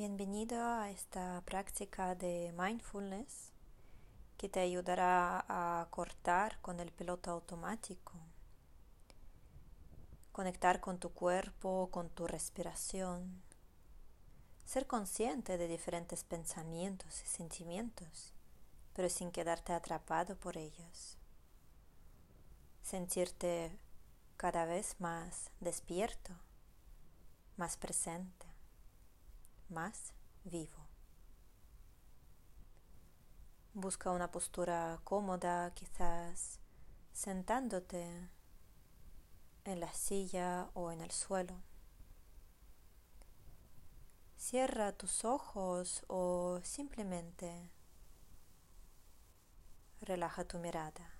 Bienvenido a esta práctica de mindfulness que te ayudará a cortar con el piloto automático, conectar con tu cuerpo, con tu respiración, ser consciente de diferentes pensamientos y sentimientos, pero sin quedarte atrapado por ellos, sentirte cada vez más despierto, más presente más vivo. Busca una postura cómoda, quizás sentándote en la silla o en el suelo. Cierra tus ojos o simplemente relaja tu mirada.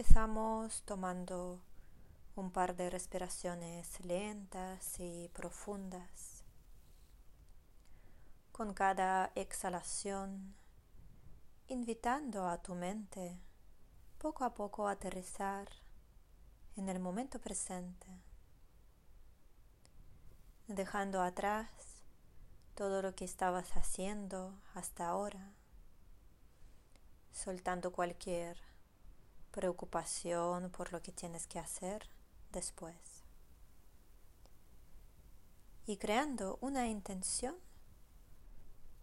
Empezamos tomando un par de respiraciones lentas y profundas. Con cada exhalación, invitando a tu mente poco a poco a aterrizar en el momento presente, dejando atrás todo lo que estabas haciendo hasta ahora, soltando cualquier preocupación por lo que tienes que hacer después. Y creando una intención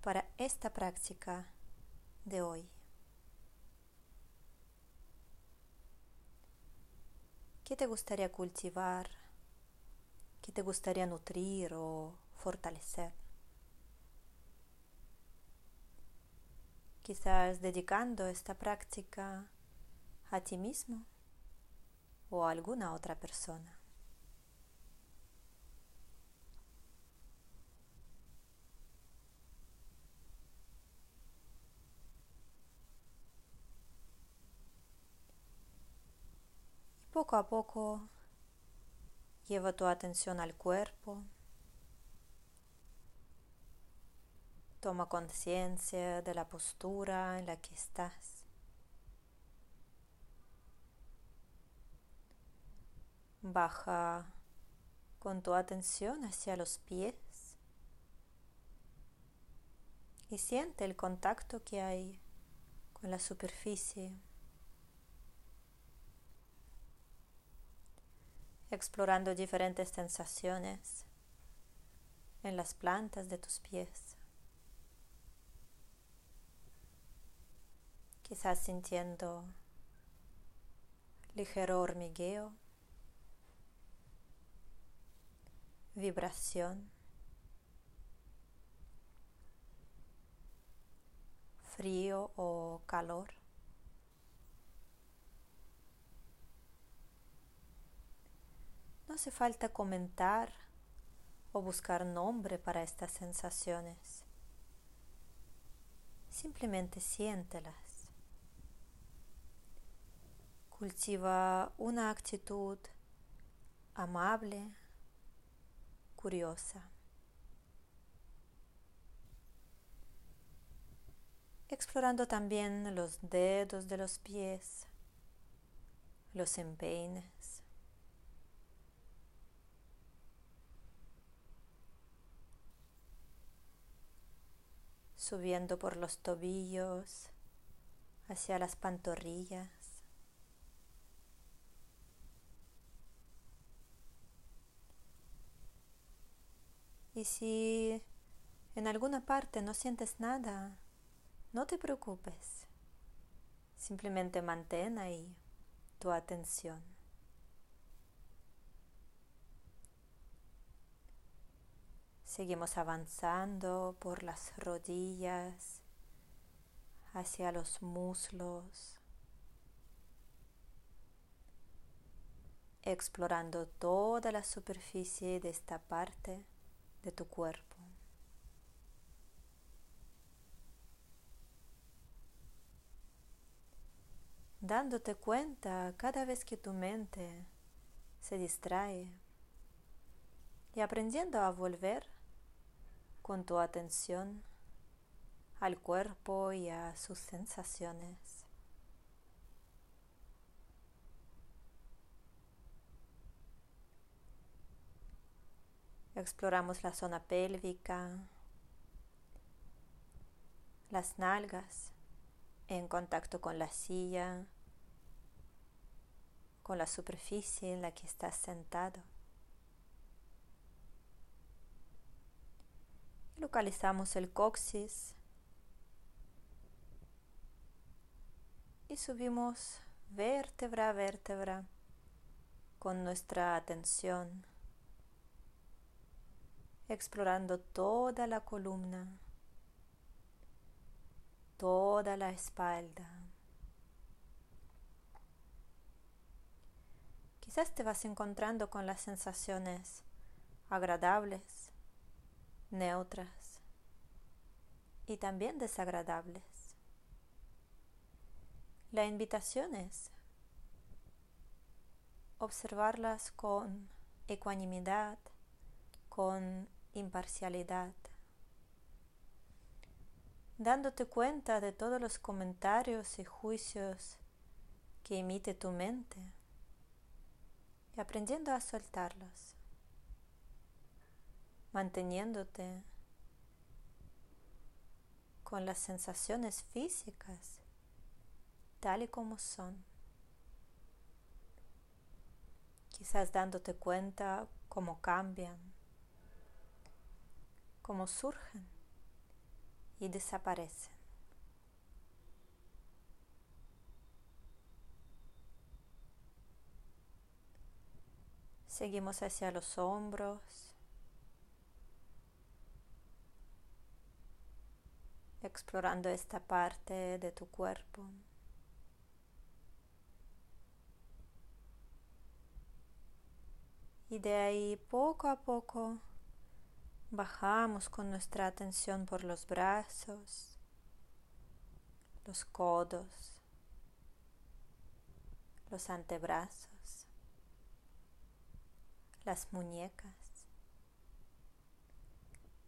para esta práctica de hoy. ¿Qué te gustaría cultivar? ¿Qué te gustaría nutrir o fortalecer? Quizás dedicando esta práctica a ti mismo o a alguna otra persona. Poco a poco lleva tu atención al cuerpo. Toma conciencia de la postura en la que estás. Baja con tu atención hacia los pies y siente el contacto que hay con la superficie, explorando diferentes sensaciones en las plantas de tus pies. Quizás sintiendo ligero hormigueo vibración, frío o calor. No hace falta comentar o buscar nombre para estas sensaciones. Simplemente siéntelas. Cultiva una actitud amable curiosa. Explorando también los dedos de los pies, los empeines. Subiendo por los tobillos hacia las pantorrillas. Y si en alguna parte no sientes nada, no te preocupes. Simplemente mantén ahí tu atención. Seguimos avanzando por las rodillas hacia los muslos, explorando toda la superficie de esta parte de tu cuerpo. Dándote cuenta cada vez que tu mente se distrae y aprendiendo a volver con tu atención al cuerpo y a sus sensaciones. Exploramos la zona pélvica, las nalgas en contacto con la silla, con la superficie en la que estás sentado. Localizamos el coxis y subimos vértebra a vértebra con nuestra atención, explorando toda la columna, toda la espalda. Quizás te vas encontrando con las sensaciones agradables, neutras y también desagradables. La invitación es observarlas con ecuanimidad, con imparcialidad, dándote cuenta de todos los comentarios y juicios que emite tu mente y aprendiendo a soltarlos, manteniéndote con las sensaciones físicas tal y como son. Quizás dándote cuenta cómo cambian, cómo surgen y desaparecen. Seguimos hacia los hombros. Explorando esta parte de tu cuerpo. Y de ahí poco a poco bajamos con nuestra atención por los brazos, los codos, los antebrazos las muñecas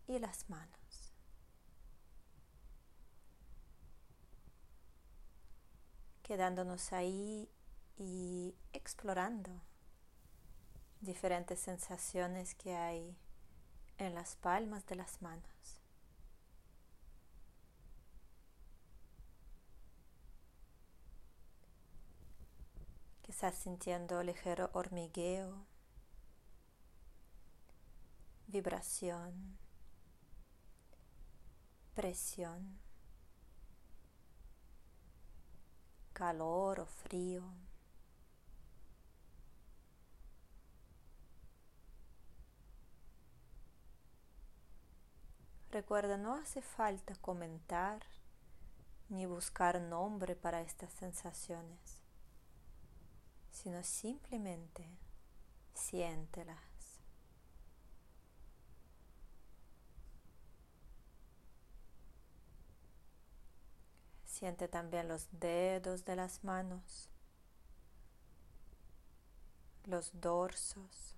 y las manos. Quedándonos ahí y explorando diferentes sensaciones que hay en las palmas de las manos. Quizás sintiendo ligero hormigueo vibración, presión, calor o frío. Recuerda, no hace falta comentar ni buscar nombre para estas sensaciones, sino simplemente siéntelas. Siente también los dedos de las manos, los dorsos.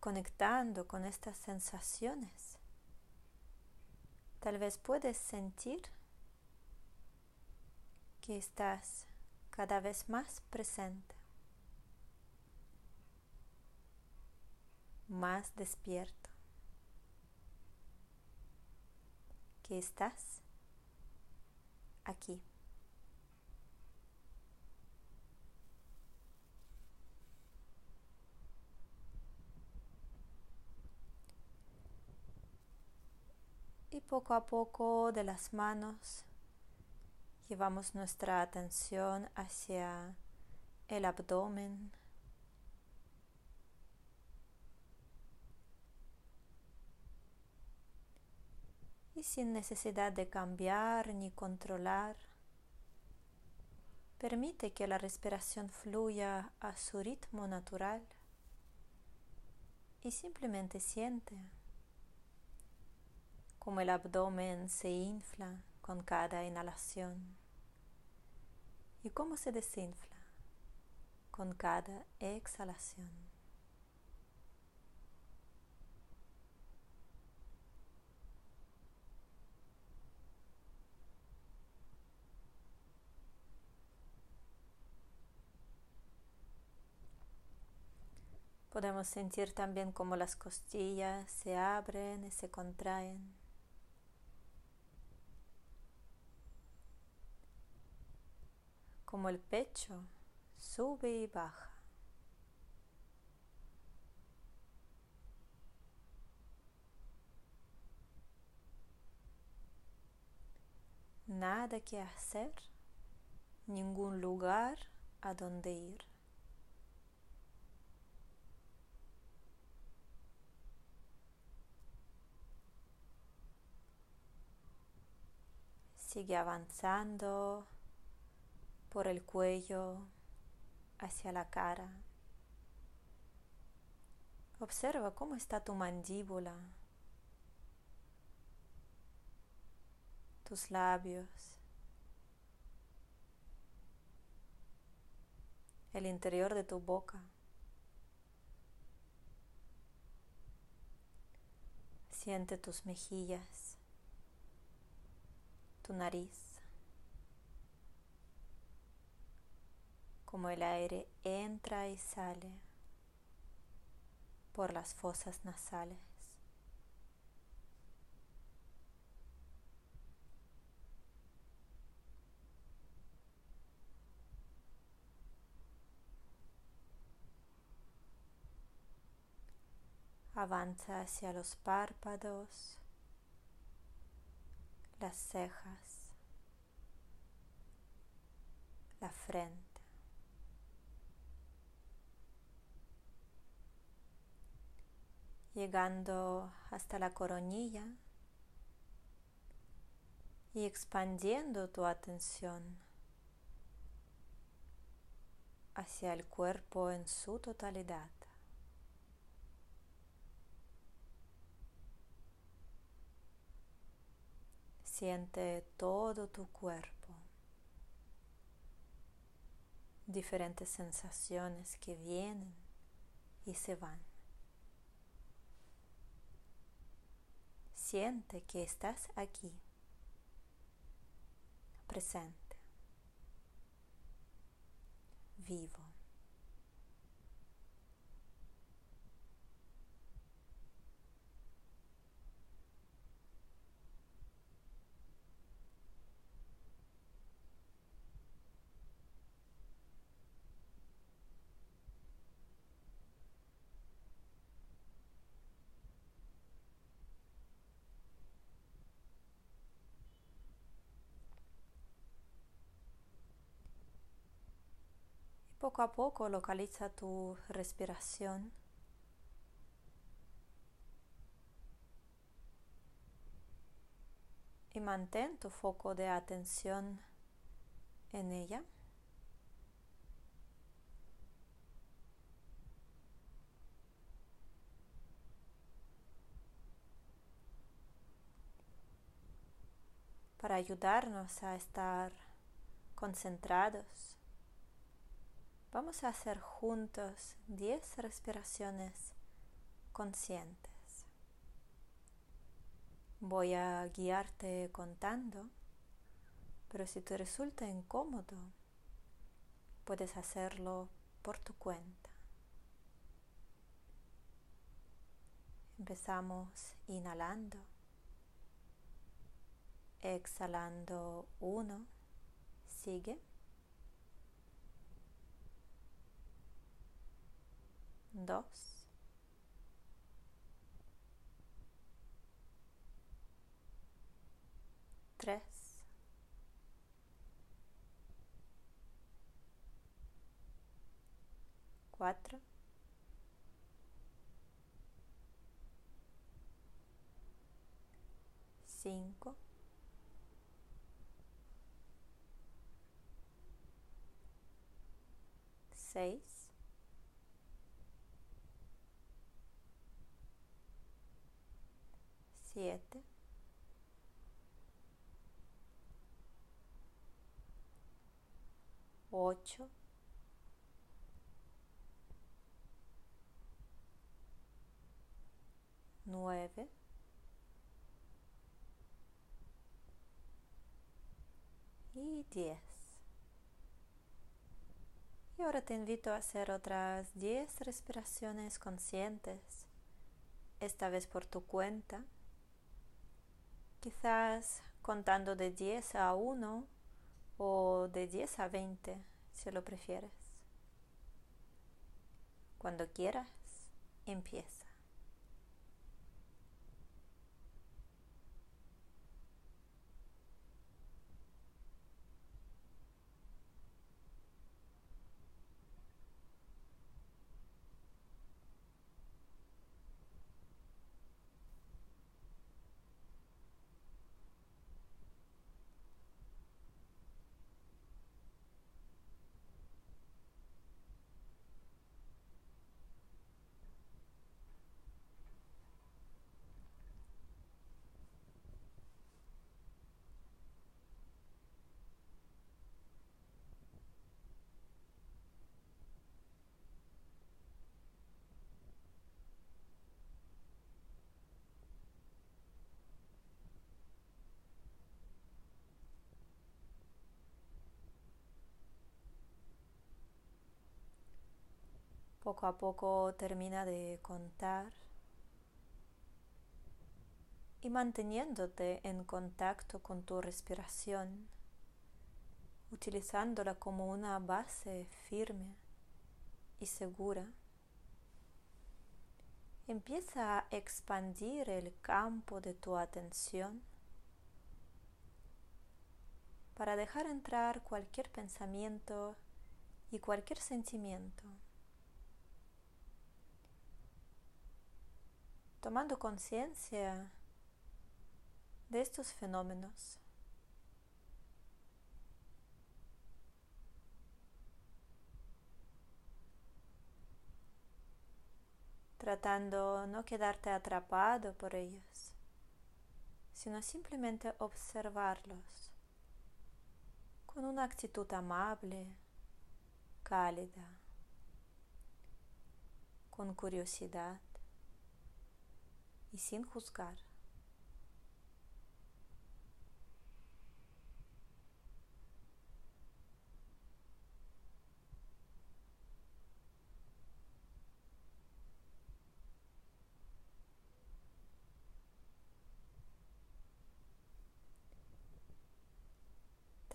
Conectando con estas sensaciones, tal vez puedes sentir que estás cada vez más presente. más despierto, que estás aquí. Y poco a poco de las manos llevamos nuestra atención hacia el abdomen, y sin necesidad de cambiar ni controlar. Permite que la respiración fluya a su ritmo natural y simplemente siente como el abdomen se infla con cada inhalación y cómo se desinfla con cada exhalación. Podemos sentir también como las costillas se abren y se contraen. Como el pecho sube y baja. Nada que hacer, ningún lugar a donde ir. Sigue avanzando por el cuello hacia la cara. Observa cómo está tu mandíbula, tus labios, el interior de tu boca. Siente tus mejillas tu nariz, como el aire entra y sale por las fosas nasales. Avanza hacia los párpados las cejas, la frente. Llegando hasta la coronilla y expandiendo tu atención hacia el cuerpo en su totalidad. Siente todo tu cuerpo, diferentes sensaciones que vienen y se van. Siente que estás aquí, presente, vivo. Poco a poco localiza tu respiración. Y mantén tu foco de atención en ella. Para ayudarnos a estar concentrados Vamos a hacer juntos 10 respiraciones conscientes. Voy a guiarte contando, pero si te resulta incómodo, puedes hacerlo por tu cuenta. Empezamos inhalando, exhalando uno, sigue. Dos, tres, cuatro, cinco, seis, siete, ocho, nueve, y 10. Y ahora te invito a hacer otras 10 respiraciones conscientes, esta vez por tu cuenta quizás contando de 10 a 1 o de 10 a 20 si lo prefieres. Cuando quieras, empieza. Poco a poco termina de contar y manteniéndote en contacto con tu respiración, utilizándola como una base firme y segura. Empieza a expandir el campo de tu atención para dejar entrar cualquier pensamiento y cualquier sentimiento. Tomando conciencia de estos fenómenos. tratando no quedarte atrapado por ellos, sino simplemente observarlos con una actitud amable, cálida, con curiosidad y sin juzgar.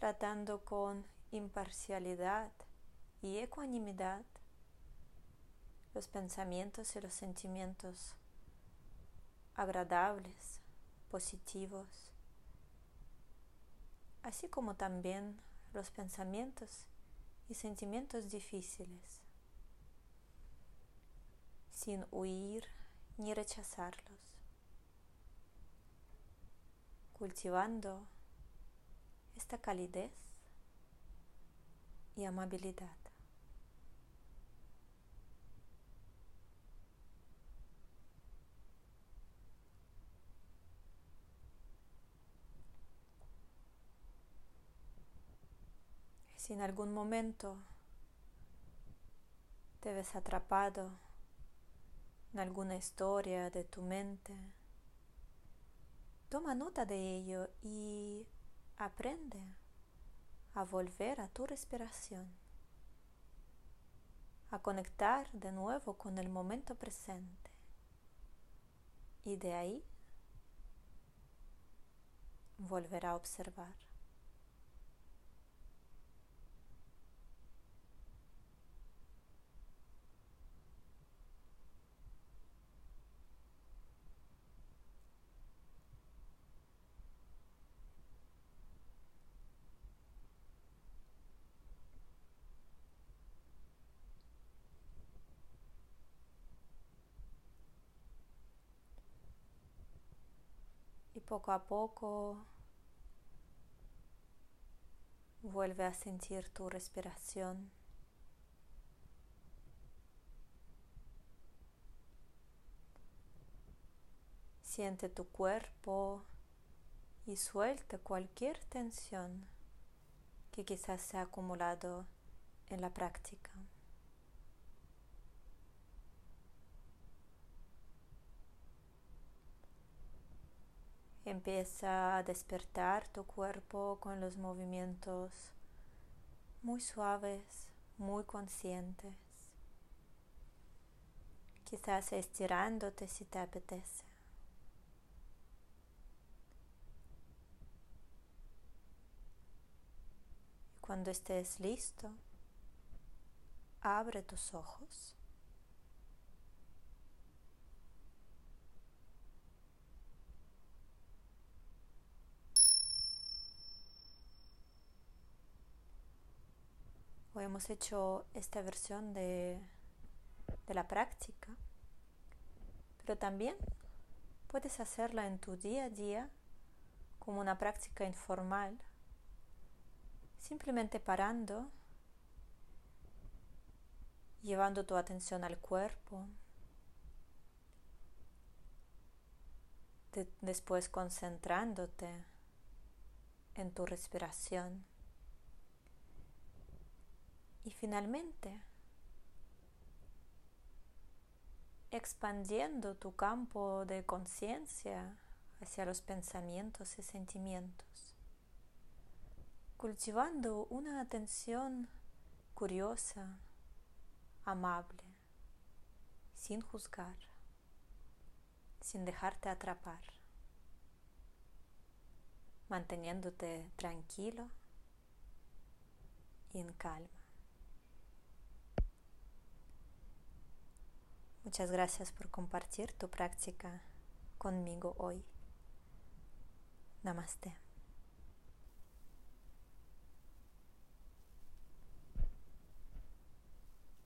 tratando con imparcialidad y ecuanimidad los pensamientos y los sentimientos agradables, positivos, así como también los pensamientos y sentimientos difíciles, sin huir ni rechazarlos, cultivando esta calidez y amabilidad. Si en algún momento te ves atrapado en alguna historia de tu mente, toma nota de ello y aprende a volver a tu respiración, a conectar de nuevo con el momento presente. Y de ahí volver a observar. Poco a poco vuelve a sentir tu respiración. Siente tu cuerpo y suelta cualquier tensión que quizás se ha acumulado en la práctica. Empieza a despertar tu cuerpo con los movimientos muy suaves, muy conscientes. Quizás estirándote si te apetece. Cuando estés listo, abre tus ojos. Hemos hecho esta versión de, de la práctica, pero también puedes hacerla en tu día a día como una práctica informal, simplemente parando, llevando tu atención al cuerpo, después concentrándote en tu respiración. Y finalmente, expandiendo tu campo de conciencia hacia los pensamientos y sentimientos, cultivando una atención curiosa, amable, sin juzgar, sin dejarte atrapar, manteniéndote tranquilo y en calma. Muchas gracias por compartir tu práctica conmigo hoy. Namaste.